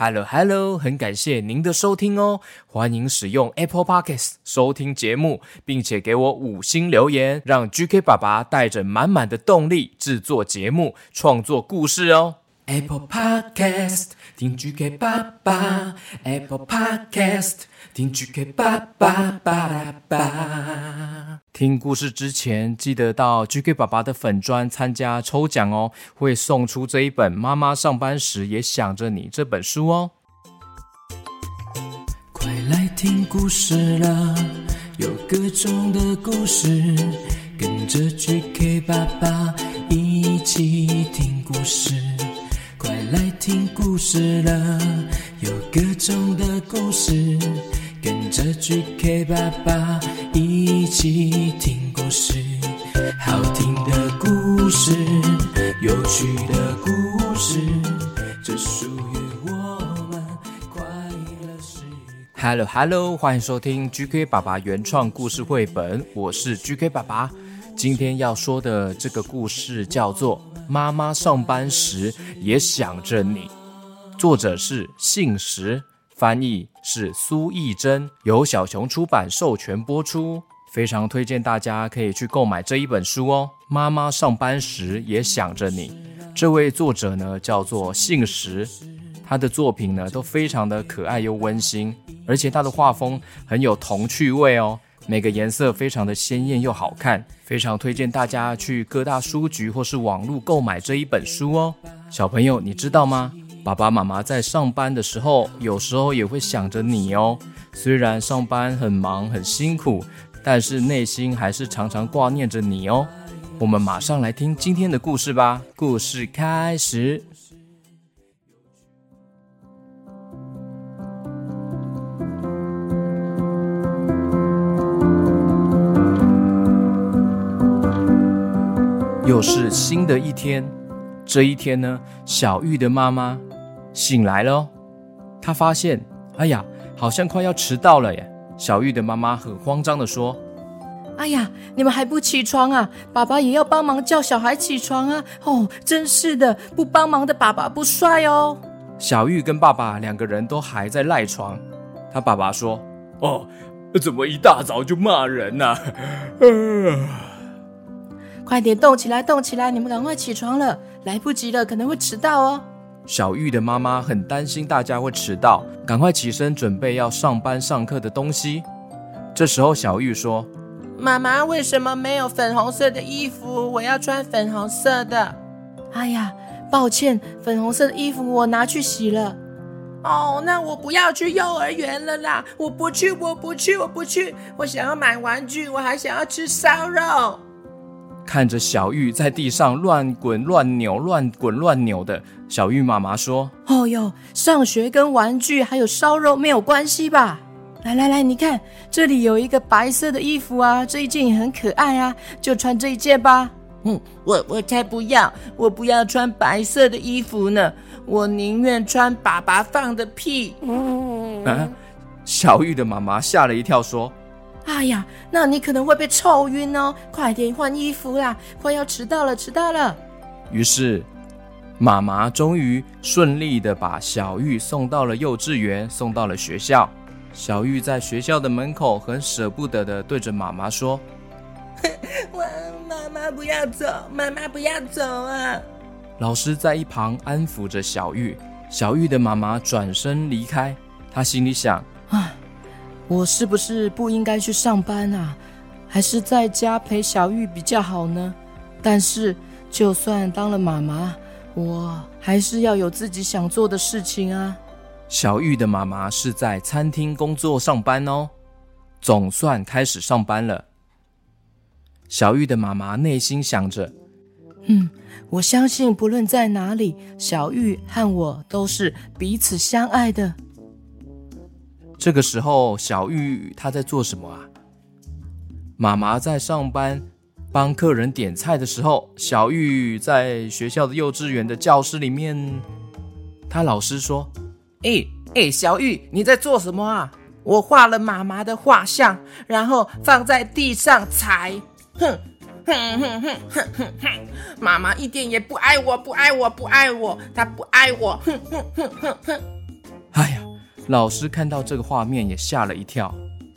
Hello Hello，很感谢您的收听哦！欢迎使用 Apple Podcast 收听节目，并且给我五星留言，让 GK 爸爸带着满满的动力制作节目、创作故事哦。Apple Podcast 听 GK 爸爸，Apple Podcast 听 GK 爸爸巴拉巴。听故事之前，记得到 GK 爸爸的粉专参加抽奖哦，会送出这一本《妈妈上班时也想着你》这本书哦。快来听故事了，有各种的故事，跟着 GK 爸爸一起听故事。快来听故事了，有各种的故事，跟着 GK 爸爸一起听故事。好听的故事，有趣的故事，这属于我们快乐时光。Hello Hello，欢迎收听 GK 爸爸原创故事绘本，我是 GK 爸爸。今天要说的这个故事叫做。妈妈上班时也想着你，作者是信实，翻译是苏懿祯，由小熊出版授权播出。非常推荐大家可以去购买这一本书哦。妈妈上班时也想着你，这位作者呢叫做信实，他的作品呢都非常的可爱又温馨，而且他的画风很有童趣味哦。每个颜色非常的鲜艳又好看，非常推荐大家去各大书局或是网络购买这一本书哦。小朋友，你知道吗？爸爸妈妈在上班的时候，有时候也会想着你哦。虽然上班很忙很辛苦，但是内心还是常常挂念着你哦。我们马上来听今天的故事吧。故事开始。又是新的一天，这一天呢，小玉的妈妈醒来了哦。她发现，哎呀，好像快要迟到了耶。小玉的妈妈很慌张的说：“哎呀，你们还不起床啊？爸爸也要帮忙叫小孩起床啊！哦，真是的，不帮忙的爸爸不帅哦。”小玉跟爸爸两个人都还在赖床。他爸爸说：“哦，怎么一大早就骂人呢？”啊 快点动起来，动起来！你们赶快起床了，来不及了，可能会迟到哦。小玉的妈妈很担心大家会迟到，赶快起身准备要上班上课的东西。这时候，小玉说：“妈妈，为什么没有粉红色的衣服？我要穿粉红色的。”哎呀，抱歉，粉红色的衣服我拿去洗了。哦，那我不要去幼儿园了啦！我不去，我不去，我不去！我想要买玩具，我还想要吃烧肉。看着小玉在地上乱滚乱扭、乱滚乱扭的，小玉妈妈说：“哦哟，上学跟玩具还有烧肉没有关系吧？来来来，你看这里有一个白色的衣服啊，这一件也很可爱啊，就穿这一件吧。”嗯，我我才不要，我不要穿白色的衣服呢，我宁愿穿爸爸放的屁。嗯，啊，小玉的妈妈吓了一跳，说。哎呀，那你可能会被臭晕哦！快点换衣服啦，快要迟到了，迟到了。于是，妈妈终于顺利的把小玉送到了幼稚园，送到了学校。小玉在学校的门口很舍不得的对着妈妈说：“我 妈妈不要走，妈妈不要走啊！”老师在一旁安抚着小玉。小玉的妈妈转身离开，她心里想：啊。我是不是不应该去上班啊？还是在家陪小玉比较好呢？但是，就算当了妈妈，我还是要有自己想做的事情啊。小玉的妈妈是在餐厅工作上班哦，总算开始上班了。小玉的妈妈内心想着：“嗯，我相信不论在哪里，小玉和我都是彼此相爱的。”这个时候，小玉她在做什么啊？妈妈在上班，帮客人点菜的时候，小玉在学校的幼稚园的教室里面。她老师说：“哎哎，小玉，你在做什么啊？我画了妈妈的画像，然后放在地上踩。哼哼哼哼哼哼哼，妈妈一点也不爱我，不爱我，不爱我，她不爱我。哼哼哼哼哼。”老师看到这个画面也吓了一跳。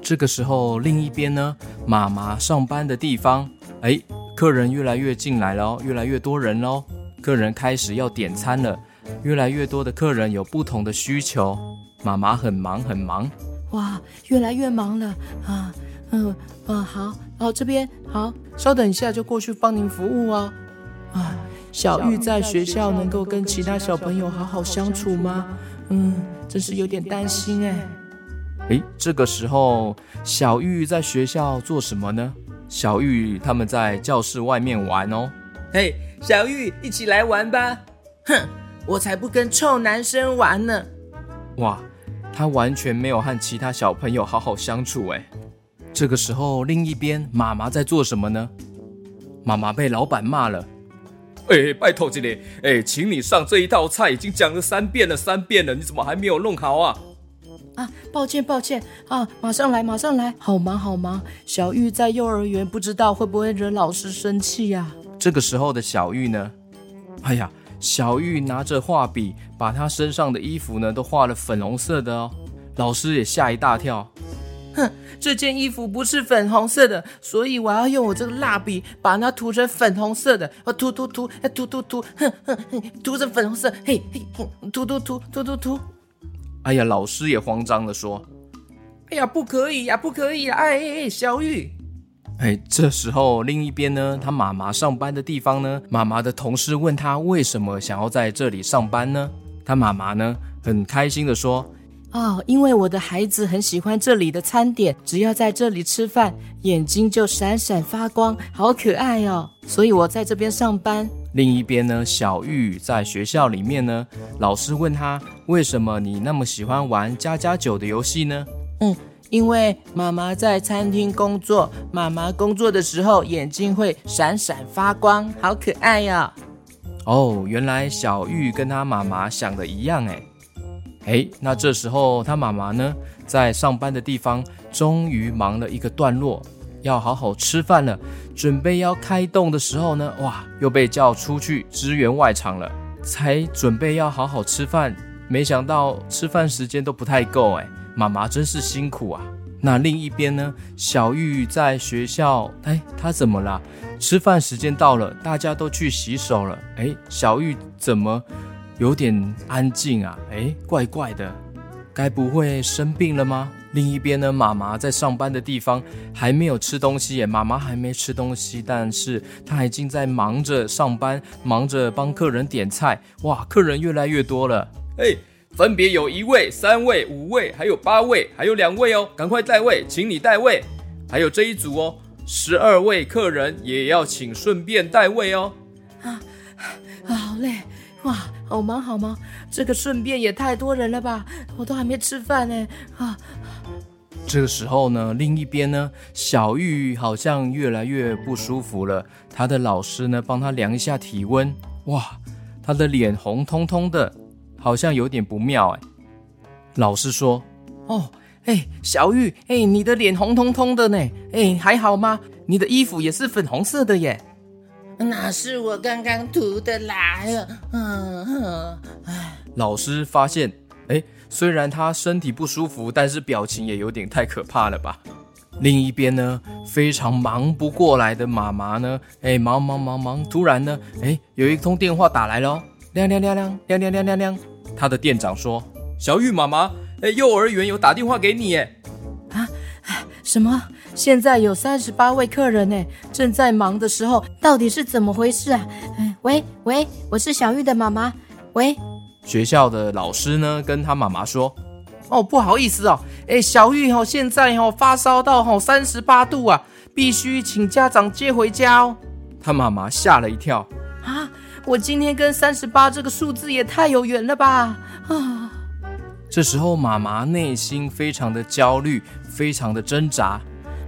这个时候，另一边呢，妈妈上班的地方，哎，客人越来越进来了，越来越多人喽。客人开始要点餐了，越来越多的客人有不同的需求，妈妈很忙很忙。哇，越来越忙了啊！嗯嗯，好，好，这边好，稍等一下就过去帮您服务哦。啊，小玉在学校能够跟其他小朋友好好相处吗？嗯，真是有点担心哎。诶，这个时候小玉在学校做什么呢？小玉他们在教室外面玩哦。嘿，小玉，一起来玩吧！哼，我才不跟臭男生玩呢！哇，他完全没有和其他小朋友好好相处诶。这个时候，另一边妈妈在做什么呢？妈妈被老板骂了。哎，拜托这里，哎，请你上这一道菜已经讲了三遍了，三遍了，你怎么还没有弄好啊？啊，抱歉抱歉啊，马上来马上来，好忙好忙。小玉在幼儿园，不知道会不会惹老师生气呀？这个时候的小玉呢？哎呀，小玉拿着画笔，把她身上的衣服呢都画了粉红色的哦。老师也吓一大跳。哼，这件衣服不是粉红色的，所以我要用我这个蜡笔把它涂成粉红色的。我涂涂涂，涂涂涂，哼哼哼，涂成粉红色，嘿嘿，涂涂涂涂涂涂。哎呀，老师也慌张的说：“哎呀，不可以呀，不可以呀！哎哎哎，小玉。”哎，这时候另一边呢，他妈妈上班的地方呢，妈妈的同事问他为什么想要在这里上班呢？他妈妈呢，很开心的说：“哦，因为我的孩子很喜欢这里的餐点，只要在这里吃饭，眼睛就闪闪发光，好可爱哦，所以我在这边上班。”另一边呢，小玉在学校里面呢，老师问他：“为什么你那么喜欢玩家家酒的游戏呢？”嗯，因为妈妈在餐厅工作，妈妈工作的时候眼睛会闪闪发光，好可爱呀！哦，原来小玉跟她妈妈想的一样哎。哎，那这时候他妈妈呢，在上班的地方终于忙了一个段落。要好好吃饭了，准备要开动的时候呢，哇，又被叫出去支援外场了。才准备要好好吃饭，没想到吃饭时间都不太够哎，妈妈真是辛苦啊。那另一边呢，小玉在学校，哎，她怎么了？吃饭时间到了，大家都去洗手了，哎，小玉怎么有点安静啊？哎，怪怪的，该不会生病了吗？另一边呢，妈妈在上班的地方还没有吃东西耶。妈妈还没吃东西，但是她已经在忙着上班，忙着帮客人点菜。哇，客人越来越多了。哎，分别有一位、三位、五位，还有八位，还有两位哦，赶快带位，请你带位。还有这一组哦，十二位客人也要请顺便带位哦。啊，啊，好累，哇，好忙好忙，这个顺便也太多人了吧？我都还没吃饭呢，啊。这个时候呢，另一边呢，小玉好像越来越不舒服了。她的老师呢，帮她量一下体温，哇，她的脸红彤彤的，好像有点不妙哎。老师说：“哦，哎，小玉，哎，你的脸红彤彤的呢，哎，还好吗？你的衣服也是粉红色的耶。”那是我刚刚涂的啦。嗯哼，哎，老师发现，哎。虽然他身体不舒服，但是表情也有点太可怕了吧？另一边呢，非常忙不过来的妈妈呢，哎，忙忙忙忙，突然呢，哎，有一通电话打来了，亮亮亮亮亮亮亮亮亮，他的店长说：“小玉妈妈，哎，幼儿园有打电话给你，哎，啊，什么？现在有三十八位客人呢，正在忙的时候，到底是怎么回事啊？嗯，喂喂，我是小玉的妈妈，喂。”学校的老师呢，跟他妈妈说：“哦，不好意思哦，哎，小玉哦，现在哦发烧到哦三十八度啊，必须请家长接回家哦。”他妈妈吓了一跳：“啊，我今天跟三十八这个数字也太有缘了吧！”啊，这时候妈妈内心非常的焦虑，非常的挣扎。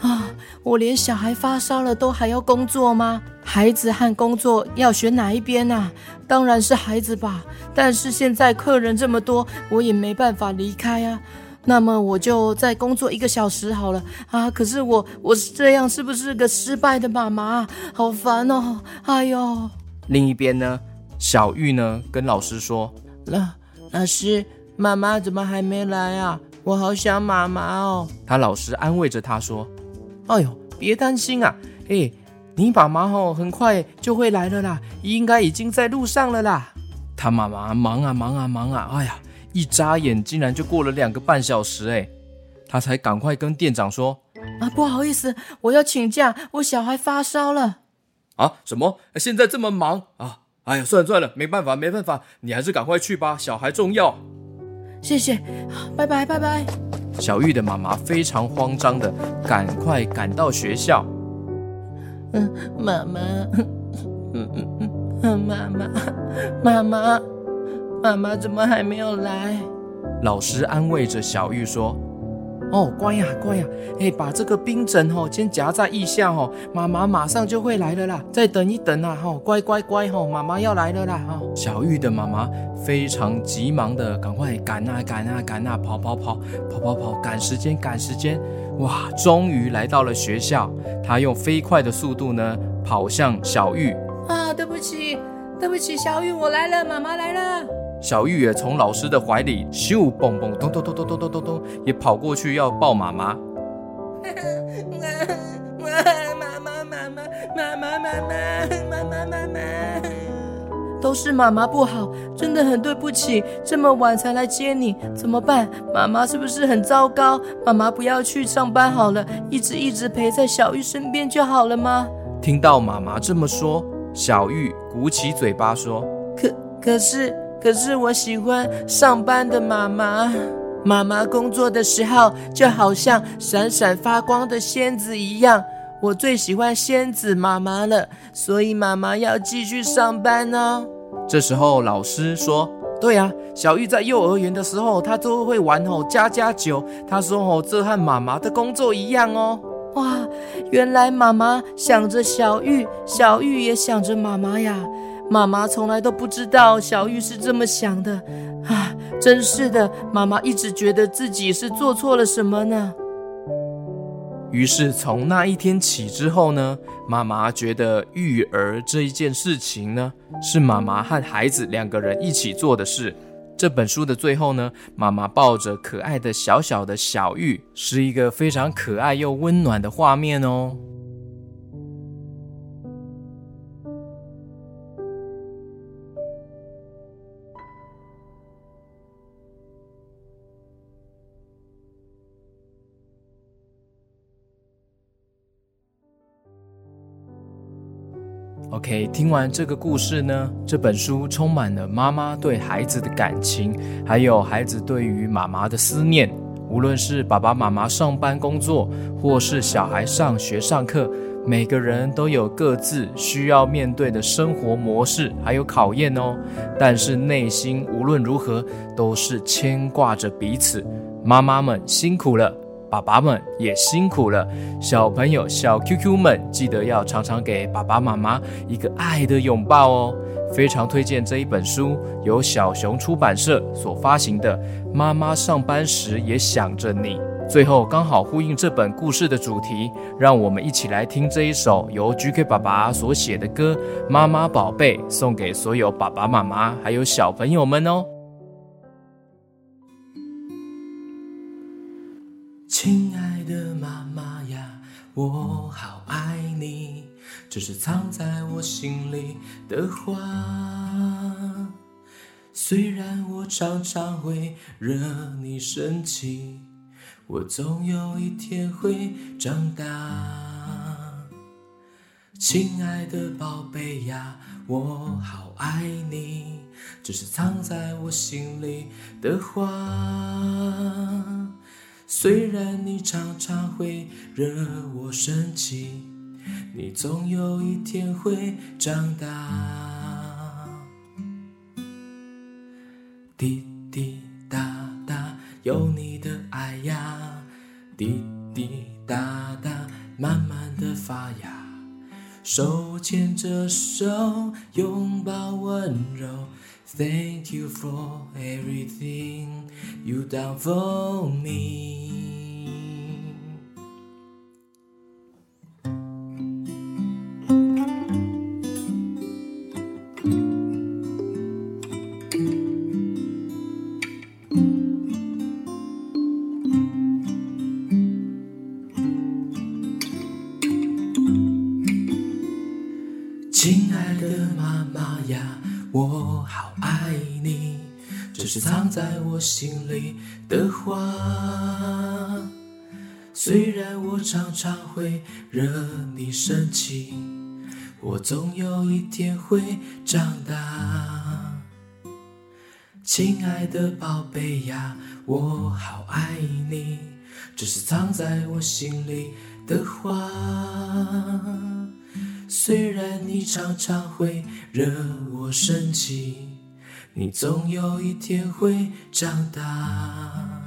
啊，我连小孩发烧了都还要工作吗？孩子和工作要选哪一边啊？当然是孩子吧。但是现在客人这么多，我也没办法离开啊。那么我就再工作一个小时好了啊。可是我我是这样，是不是个失败的妈妈？好烦哦！哎呦。另一边呢，小玉呢跟老师说：“老老师，妈妈怎么还没来啊？我好想妈妈哦。他老师安慰着他说：“哎呦，别担心啊，哎，你爸妈哦，很快就会来了啦，应该已经在路上了啦。”他妈妈忙啊忙啊忙啊，哎呀，一眨眼竟然就过了两个半小时，哎，他才赶快跟店长说：“啊，不好意思，我要请假，我小孩发烧了。”啊，什么？现在这么忙啊？哎呀，算了算了，没办法没办法，你还是赶快去吧，小孩重要。谢谢，拜拜拜拜。小玉的妈妈非常慌张的赶快赶到学校。嗯，妈妈，嗯嗯嗯，妈妈，妈妈，妈妈怎么还没有来？老师安慰着小玉说。哦，乖呀，乖呀，哎，把这个冰枕哦，先夹在腋下哦，妈妈马上就会来了啦，再等一等啊，哈，乖乖乖哈，妈妈要来了啦，哈。小玉的妈妈非常急忙的赶快赶啊赶啊赶啊，跑跑跑跑跑跑，赶时间赶时间，哇，终于来到了学校，她用飞快的速度呢跑向小玉。啊，对不起，对不起，小玉，我来了，妈妈来了。小玉也从老师的怀里咻蹦蹦咚咚咚咚咚咚咚咚，也跑过去要抱妈妈。妈妈妈妈妈妈妈妈妈妈妈妈，都是妈妈不好，真的很对不起，这么晚才来接你，怎么办？妈妈是不是很糟糕？妈妈不要去上班好了，一直一直陪在小玉身边就好了吗？听到妈妈这么说，小玉鼓起嘴巴说：“可可是。”可是我喜欢上班的妈妈，妈妈工作的时候就好像闪闪发光的仙子一样，我最喜欢仙子妈妈了，所以妈妈要继续上班哦。这时候老师说：“对呀，小玉在幼儿园的时候，她都会玩哦家家酒，她说哦这和妈妈的工作一样哦。”哇，原来妈妈想着小玉，小玉也想着妈妈呀。妈妈从来都不知道小玉是这么想的，啊，真是的，妈妈一直觉得自己是做错了什么呢？于是从那一天起之后呢，妈妈觉得育儿这一件事情呢，是妈妈和孩子两个人一起做的事。这本书的最后呢，妈妈抱着可爱的小小的小玉，是一个非常可爱又温暖的画面哦。OK，听完这个故事呢，这本书充满了妈妈对孩子的感情，还有孩子对于妈妈的思念。无论是爸爸妈妈上班工作，或是小孩上学上课，每个人都有各自需要面对的生活模式，还有考验哦。但是内心无论如何都是牵挂着彼此。妈妈们辛苦了。爸爸们也辛苦了，小朋友、小 QQ 们，记得要常常给爸爸妈妈一个爱的拥抱哦。非常推荐这一本书，由小熊出版社所发行的《妈妈上班时也想着你》。最后刚好呼应这本故事的主题，让我们一起来听这一首由 GK 爸爸所写的歌《妈妈宝贝》，送给所有爸爸妈妈还有小朋友们哦。我好爱你，这是藏在我心里的话。虽然我常常会惹你生气，我总有一天会长大。亲爱的宝贝呀，我好爱你，这是藏在我心里的话。虽然你常常会惹我生气，你总有一天会长大。滴滴答答，有你的爱呀，滴滴答答，慢慢的发芽。手牵着手，拥抱温柔。Thank you for everything you done for me. 妈妈呀，我好爱你，这是藏在我心里的话。虽然我常常会惹你生气，我总有一天会长大。亲爱的宝贝呀，我好爱你，这是藏在我心里的话。虽然你常常会惹我生气，你总有一天会长大。